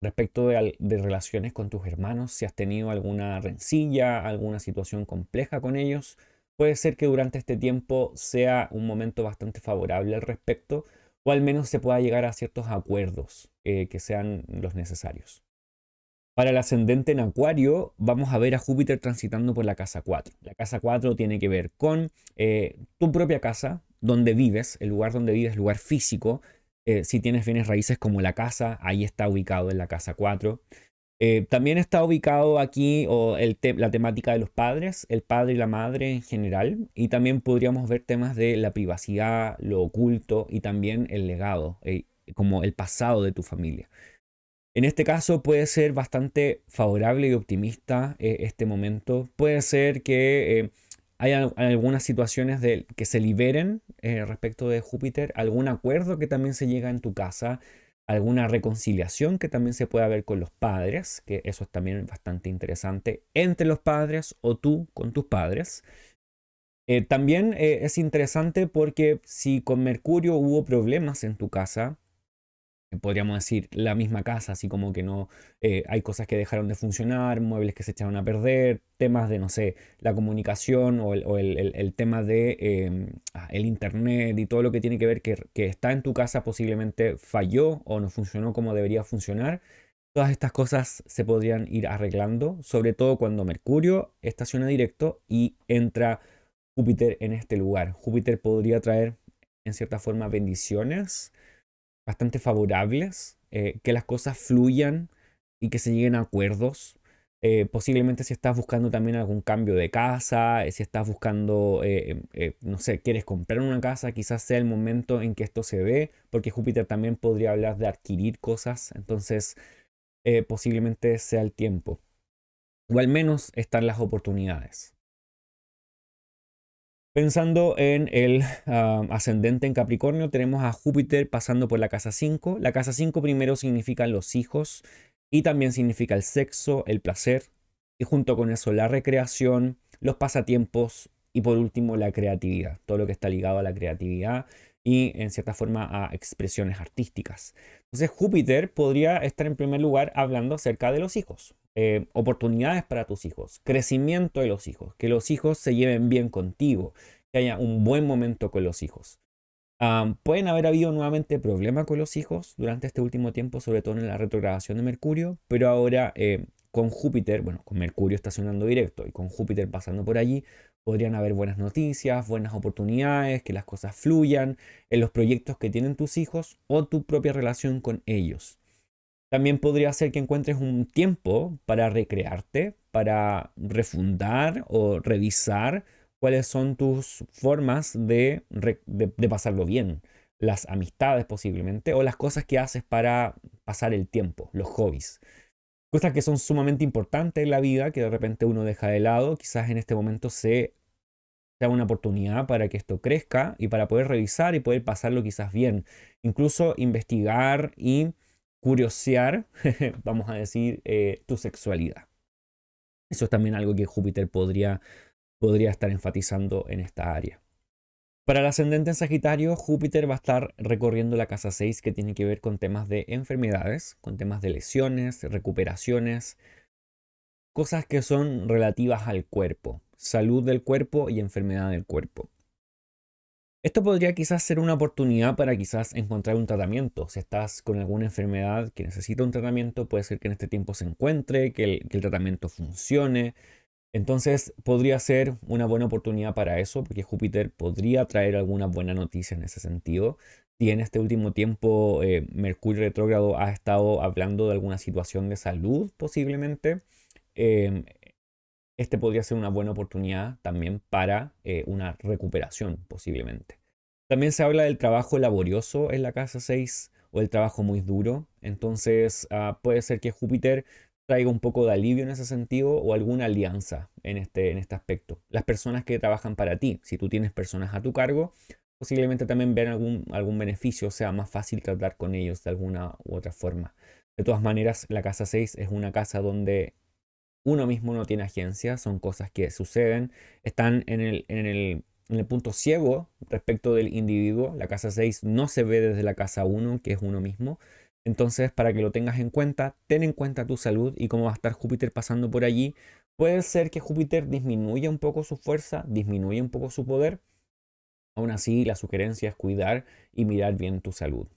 respecto de, relaciones con tus hermanos, si has tenido alguna rencilla, alguna situación compleja con ellos, puede ser que durante este tiempo sea un momento bastante favorable al respecto, o al menos se pueda llegar a ciertos acuerdos eh, que sean los necesarios. Para el ascendente en Acuario, vamos a ver a Júpiter transitando por la casa 4. La casa 4 tiene que ver con eh, tu propia casa, donde vives, el lugar donde vives, lugar físico. Eh, si tienes bienes raíces como la casa, ahí está ubicado en la casa 4. Eh, también está ubicado aquí la temática de los padres, el padre y la madre en general, y también podríamos ver temas de la privacidad, lo oculto y también el legado, como el pasado de tu familia. En este caso puede ser bastante favorable y optimista eh, este momento. Puede ser que eh, haya algunas situaciones que se liberen eh, respecto de Júpiter, algún acuerdo que también se llega en tu casa, alguna reconciliación que también se pueda ver con los padres, que eso es también bastante interesante, entre los padres o tú con tus padres. también es interesante porque si con Mercurio hubo problemas en tu casa, podríamos decir, la misma casa, así como que no eh, hay cosas que dejaron de funcionar, muebles que se echaron a perder, temas de, no sé, la comunicación o el, tema de em, ah, el internet y todo lo que tiene que ver que, que está en tu casa posiblemente falló o no funcionó como debería funcionar. Todas estas cosas se podrían ir arreglando, sobre todo cuando Mercurio estaciona directo y entra Júpiter en este lugar. Júpiter podría traer, en cierta forma, bendiciones bastante favorables, eh, que las cosas fluyan y que se lleguen a acuerdos. Eh, posiblemente si estás buscando también algún cambio de casa, eh, si estás buscando, no sé, quieres comprar una casa, quizás sea el momento en que esto se dé, porque Júpiter también podría hablar de adquirir cosas, entonces posiblemente sea el tiempo. O al menos están las oportunidades. Pensando en el ah, ascendente en Capricornio, tenemos a Júpiter pasando por la casa 5. La casa 5 primero significa los hijos y también significa el sexo, el placer y junto con eso la recreación, los pasatiempos y por último la creatividad, todo lo que está ligado a la creatividad y en cierta forma a expresiones artísticas. Entonces Júpiter podría estar en primer lugar hablando acerca de los hijos, eh, oportunidades para tus hijos, crecimiento de los hijos, que los hijos se lleven bien contigo, que haya un buen momento con los hijos. pueden haber habido nuevamente problemas con los hijos durante este último tiempo, sobre todo en la retrogradación de Mercurio, pero ahora eh, con Júpiter, bueno, con Mercurio estacionando directo y con Júpiter pasando por allí, podrían haber buenas noticias, buenas oportunidades, que las cosas fluyan en los proyectos que tienen tus hijos o tu propia relación con ellos. También podría ser que encuentres un tiempo para recrearte, para refundar o revisar cuáles son tus formas de, pasarlo bien, las amistades posiblemente, o las cosas que haces para pasar el tiempo, los hobbies. Cosas que son sumamente importantes en la vida, que de repente uno deja de lado, quizás en este momento se sea una oportunidad para que esto crezca y para poder revisar y poder pasarlo quizás bien. Incluso investigar y curiosear, vamos a decir, eh, tu sexualidad. Eso es también algo que Júpiter podría, podría estar enfatizando en esta área. Para el ascendente en Sagitario, Júpiter va a estar recorriendo la casa 6 que tiene que ver con temas de enfermedades, con temas de lesiones, recuperaciones, cosas que son relativas al cuerpo, salud del cuerpo y enfermedad del cuerpo. Esto podría quizás ser una oportunidad para quizás encontrar un tratamiento. Si estás con alguna enfermedad que necesita un tratamiento, puede ser que en este tiempo se encuentre, que el, tratamiento funcione. Entonces podría ser una buena oportunidad para eso, porque Júpiter podría traer alguna buena noticia en ese sentido. Si en este último tiempo eh, Mercurio retrógrado ha estado hablando de alguna situación de salud, posiblemente, em, este podría ser una buena oportunidad también para eh, una recuperación posiblemente. También se habla del trabajo laborioso en la casa 6 o el trabajo muy duro. Entonces ah, puede ser que Júpiter traiga un poco de alivio en ese sentido o alguna alianza en este, en este aspecto. Las personas que trabajan para ti, si tú tienes personas a tu cargo, posiblemente también vean algún, algún beneficio, o sea más fácil tratar con ellos de alguna u otra forma. De todas maneras, la casa 6 es una casa donde uno mismo no tiene agencia, son cosas que suceden, están en el, en el, en el punto ciego respecto del individuo. La casa 6 no se ve desde la casa 1, que es uno mismo. Entonces, para que lo tengas en cuenta, ten en cuenta tu salud y cómo va a estar Júpiter pasando por allí. Puede ser que Júpiter disminuya un poco su fuerza, disminuya un poco su poder. Aún así, la sugerencia es cuidar y mirar bien tu salud.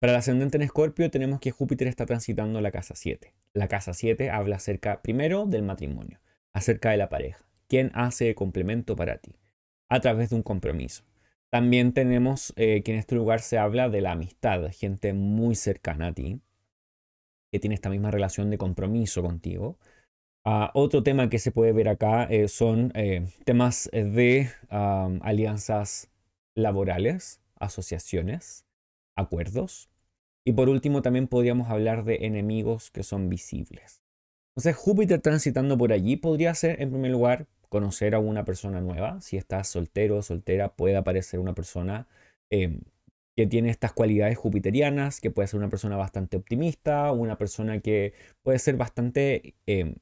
Para el ascendente en Escorpio tenemos que Júpiter está transitando la casa 7. La casa 7 habla acerca primero del matrimonio, acerca de la pareja. ¿Quién hace complemento para ti? A través de un compromiso. También tenemos eh, que en este lugar se habla de la amistad, gente muy cercana a ti, que tiene esta misma relación de compromiso contigo. Ah, otro tema que se puede ver acá eh, son eh, temas de alianzas laborales, asociaciones, acuerdos. Y por último también podríamos hablar de enemigos que son visibles. Entonces Júpiter transitando por allí podría ser en primer lugar conocer a una persona nueva. Si estás soltero o soltera puede aparecer una persona em, que tiene estas cualidades jupiterianas, que puede ser una persona bastante optimista, una persona que puede ser bastante em,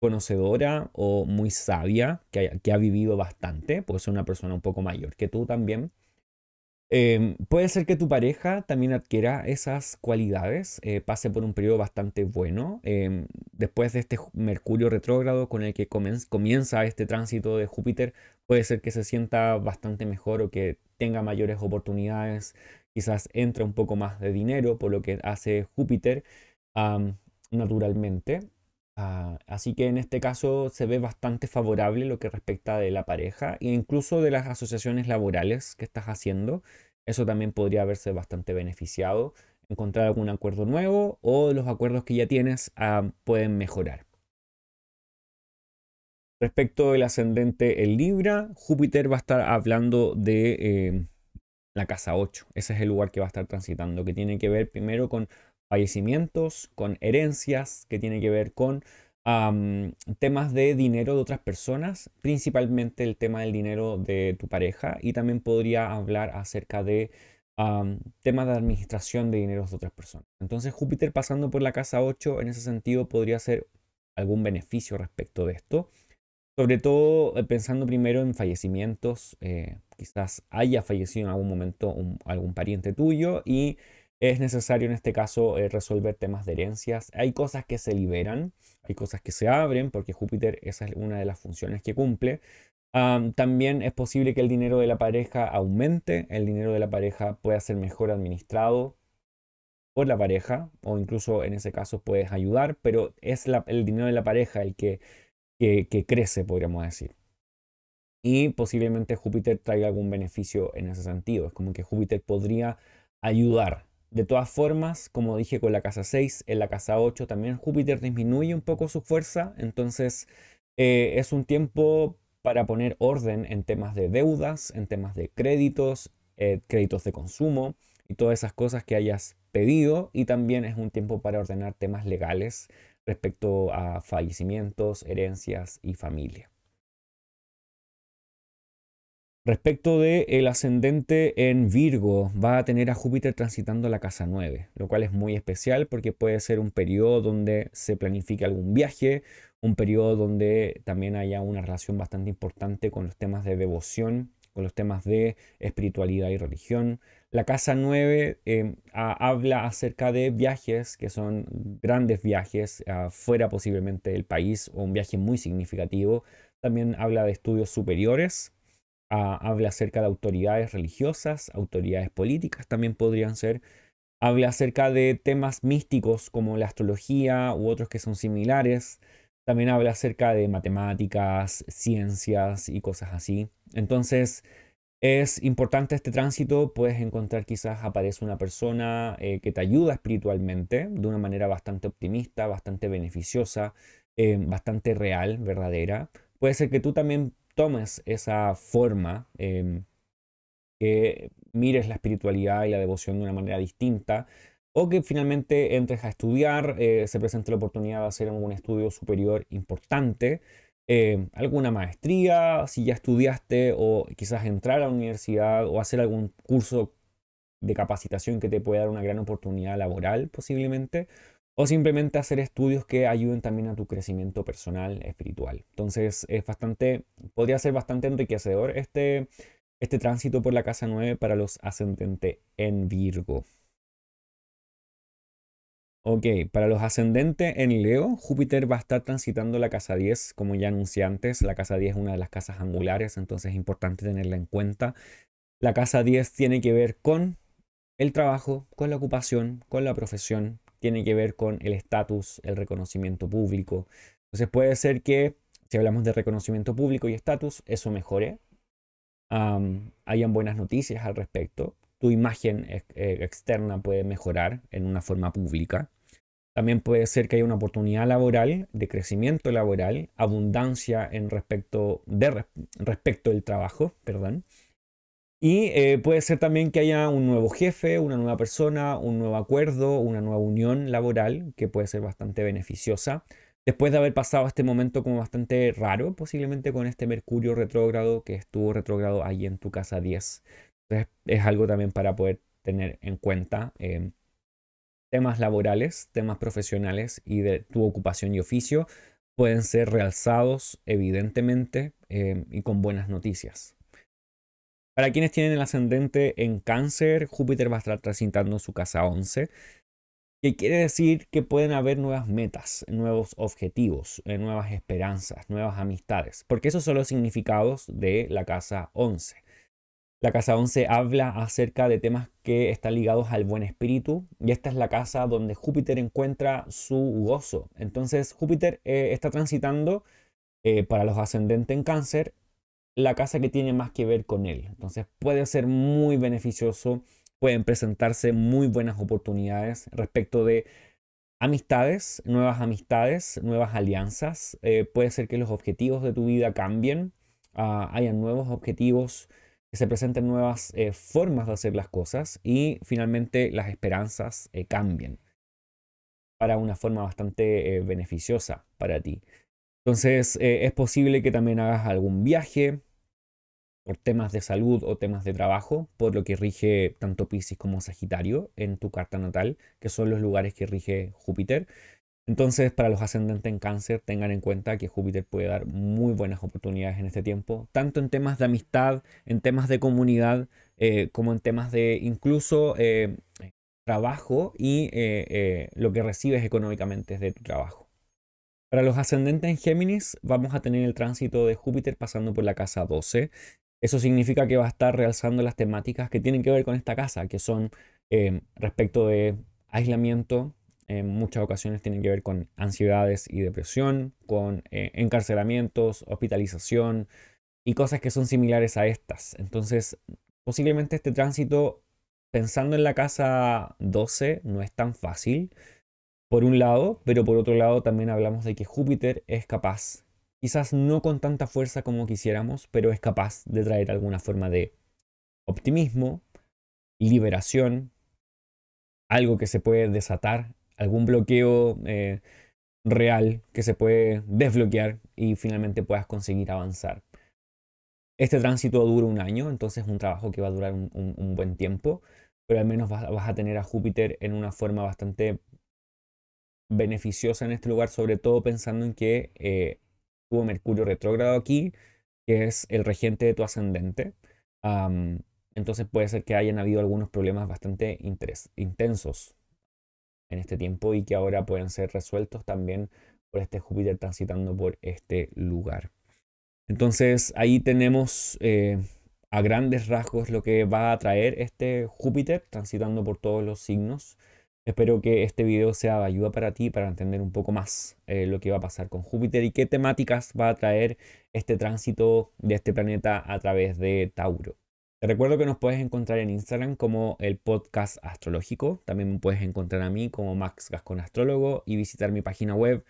conocedora o muy sabia, que, que ha vivido bastante, puede ser una persona un poco mayor que tú también. Em, puede ser que tu pareja también adquiera esas cualidades, eh, pase por un periodo bastante bueno. Em, después de este Mercurio retrógrado con el que comienza este tránsito de Júpiter, puede ser que se sienta bastante mejor o que tenga mayores oportunidades. Quizás entra un poco más de dinero por lo que hace Júpiter naturalmente. Ah, así que en este caso se ve bastante favorable lo que respecta de la pareja e incluso de las asociaciones laborales que estás haciendo. Eso también podría verse bastante beneficiado. Encontrar algún acuerdo nuevo o los acuerdos que ya tienes ah, pueden mejorar. Respecto del ascendente en Libra, Júpiter va a estar hablando de eh, la casa 8. Ese es el lugar que va a estar transitando, que tiene que ver primero con fallecimientos, con herencias, que tiene que ver con temas de dinero de otras personas, principalmente el tema del dinero de tu pareja y también podría hablar acerca de temas de administración de dinero de otras personas. Entonces Júpiter pasando por la casa 8 en ese sentido podría ser algún beneficio respecto de esto. Sobre todo eh, pensando primero en fallecimientos, eh, quizás haya fallecido en algún momento algún pariente tuyo y es necesario en este caso eh, resolver temas de herencias. Hay cosas que se liberan, hay cosas que se abren, porque Júpiter esa es una de las funciones que cumple. también es posible que el dinero de la pareja aumente, el dinero de la pareja pueda ser mejor administrado por la pareja, o incluso en ese caso puedes ayudar, pero es el dinero de la pareja el que, que, que crece, podríamos decir. Y posiblemente Júpiter traiga algún beneficio en ese sentido. Es como que Júpiter podría ayudar de todas formas, como dije con la casa 6, en la casa 8 también Júpiter disminuye un poco su fuerza, entonces eh, es un tiempo para poner orden en temas de deudas, en temas de créditos, eh, créditos de consumo y todas esas cosas que hayas pedido y también es un tiempo para ordenar temas legales respecto a fallecimientos, herencias y familia. Respecto de el ascendente en Virgo, va a tener a Júpiter transitando la casa 9, lo cual es muy especial porque puede ser un periodo donde se planifique algún viaje, un periodo donde también haya una relación bastante importante con los temas de devoción, con los temas de espiritualidad y religión. La casa 9 em, habla acerca de viajes que son grandes viajes fuera posiblemente del país o un viaje muy significativo. También habla de estudios superiores habla acerca de autoridades religiosas, autoridades políticas también podrían ser. Habla acerca de temas místicos como la astrología u otros que son similares. También habla acerca de matemáticas, ciencias y cosas así. Entonces, es importante este tránsito, puedes encontrar quizás aparece una persona eh, que te ayuda espiritualmente de una manera bastante optimista, bastante beneficiosa, eh, bastante real, verdadera. Puede ser que tú también tomes esa forma, em, que mires la espiritualidad y la devoción de una manera distinta, o que finalmente entres a estudiar, eh, se presente la oportunidad de hacer algún estudio superior importante, em, alguna maestría, si ya estudiaste, o quizás entrar a la universidad o hacer algún curso de capacitación que te pueda dar una gran oportunidad laboral posiblemente, o simplemente hacer estudios que ayuden también a tu crecimiento personal, espiritual. Entonces es bastante, podría ser bastante enriquecedor este, este tránsito por la casa 9 para los ascendentes en Virgo. Ok, para los ascendentes en Leo, Júpiter va a estar transitando la casa 10, como ya anuncié antes. La casa 10 es una de las casas angulares, entonces es importante tenerla en cuenta. La casa 10 tiene que ver con el trabajo, con la ocupación, con la profesión, tiene que ver con el estatus, el reconocimiento público. Entonces puede ser que, si hablamos de reconocimiento público y estatus, eso mejore. hayan buenas noticias al respecto tu imagen eh, externa puede mejorar en una forma pública. También puede ser que haya una oportunidad laboral, de crecimiento laboral, abundancia en respecto, de, respecto del trabajo, perdón. Y eh, puede ser también que haya un nuevo jefe, una nueva persona, un nuevo acuerdo, una nueva unión laboral que puede ser bastante beneficiosa. Después de haber pasado este momento como bastante raro, posiblemente con este Mercurio retrógrado que estuvo retrógrado ahí en tu casa 10 es algo también para poder tener en cuenta. Eh, temas laborales, temas profesionales y de tu ocupación y oficio pueden ser realzados evidentemente eh, y con buenas noticias. Para quienes tienen el ascendente en cáncer, Júpiter va a estar transitando su casa 11, que quiere decir que pueden haber nuevas metas, nuevos objetivos, eh, nuevas esperanzas, nuevas amistades, porque esos son los significados de la casa 11. La casa 11 habla acerca de temas que están ligados al buen espíritu y esta es la casa donde Júpiter encuentra su gozo. Entonces Júpiter eh, está transitando eh, para los ascendentes en cáncer la casa que tiene más que ver con él. Entonces puede ser muy beneficioso, pueden presentarse muy buenas oportunidades respecto de amistades, nuevas amistades, nuevas alianzas. Eh, puede ser que los objetivos de tu vida cambien, ah, hayan nuevos objetivos se presenten nuevas eh, formas de hacer las cosas y finalmente las esperanzas eh, cambien para una forma bastante beneficiosa para ti. Entonces es posible que también hagas algún viaje por temas de salud o temas de trabajo, por lo que rige tanto Pisces como Sagitario en tu carta natal, que son los lugares que rige Júpiter. Entonces, para los ascendentes en cáncer, tengan en cuenta que Júpiter puede dar muy buenas oportunidades en este tiempo, tanto en temas de amistad, en temas de comunidad, eh, como en temas de incluso eh, trabajo y eh, lo que recibes económicamente de tu trabajo. Para los ascendentes en Géminis, vamos a tener el tránsito de Júpiter pasando por la casa 12. Eso significa que va a estar realzando las temáticas que tienen que ver con esta casa, que son respecto de aislamiento, en muchas ocasiones tienen que ver con ansiedades y depresión, con eh, encarcelamientos, hospitalización y cosas que son similares a estas. Entonces, posiblemente este tránsito, pensando en la casa 12, no es tan fácil, por un lado, pero por otro lado también hablamos de que Júpiter es capaz, quizás no con tanta fuerza como quisiéramos, pero es capaz de traer alguna forma de optimismo, liberación, algo que se puede desatar algún bloqueo eh, real que se puede desbloquear y finalmente puedas conseguir avanzar. Este tránsito dura un año, entonces es un trabajo que va a durar un, buen tiempo, pero al menos vas, a tener a Júpiter en una forma bastante beneficiosa en este lugar, sobre todo pensando en que eh, tuvo Mercurio retrógrado aquí, que es el regente de tu ascendente. entonces puede ser que hayan habido algunos problemas bastante intensos en este tiempo y que ahora pueden ser resueltos también por este Júpiter transitando por este lugar. Entonces ahí tenemos eh, a grandes rasgos lo que va a traer este Júpiter transitando por todos los signos. Espero que este video sea de ayuda para ti para entender un poco más eh, lo que va a pasar con Júpiter y qué temáticas va a traer este tránsito de este planeta a través de Tauro. Te recuerdo que nos puedes encontrar en Instagram como el podcast astrológico. También me puedes encontrar a mí como Max Gascon Astrólogo y visitar mi página web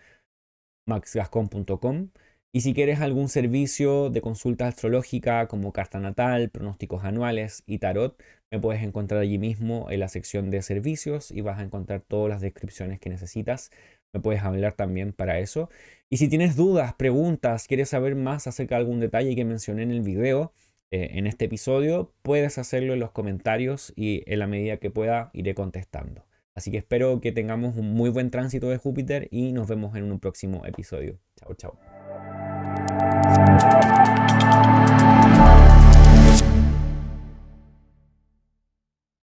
maxgascon.com. Y si quieres algún servicio de consulta astrológica como carta natal, pronósticos anuales y tarot, me puedes encontrar allí mismo en la sección de servicios y vas a encontrar todas las descripciones que necesitas. Me puedes hablar también para eso. Y si tienes dudas, preguntas, quieres saber más acerca de algún detalle que mencioné en el video, eh, en este episodio, puedes hacerlo en los comentarios y en la medida que pueda iré contestando. Así que espero que tengamos un muy buen tránsito de Júpiter y nos vemos en un próximo episodio. Chao, chao.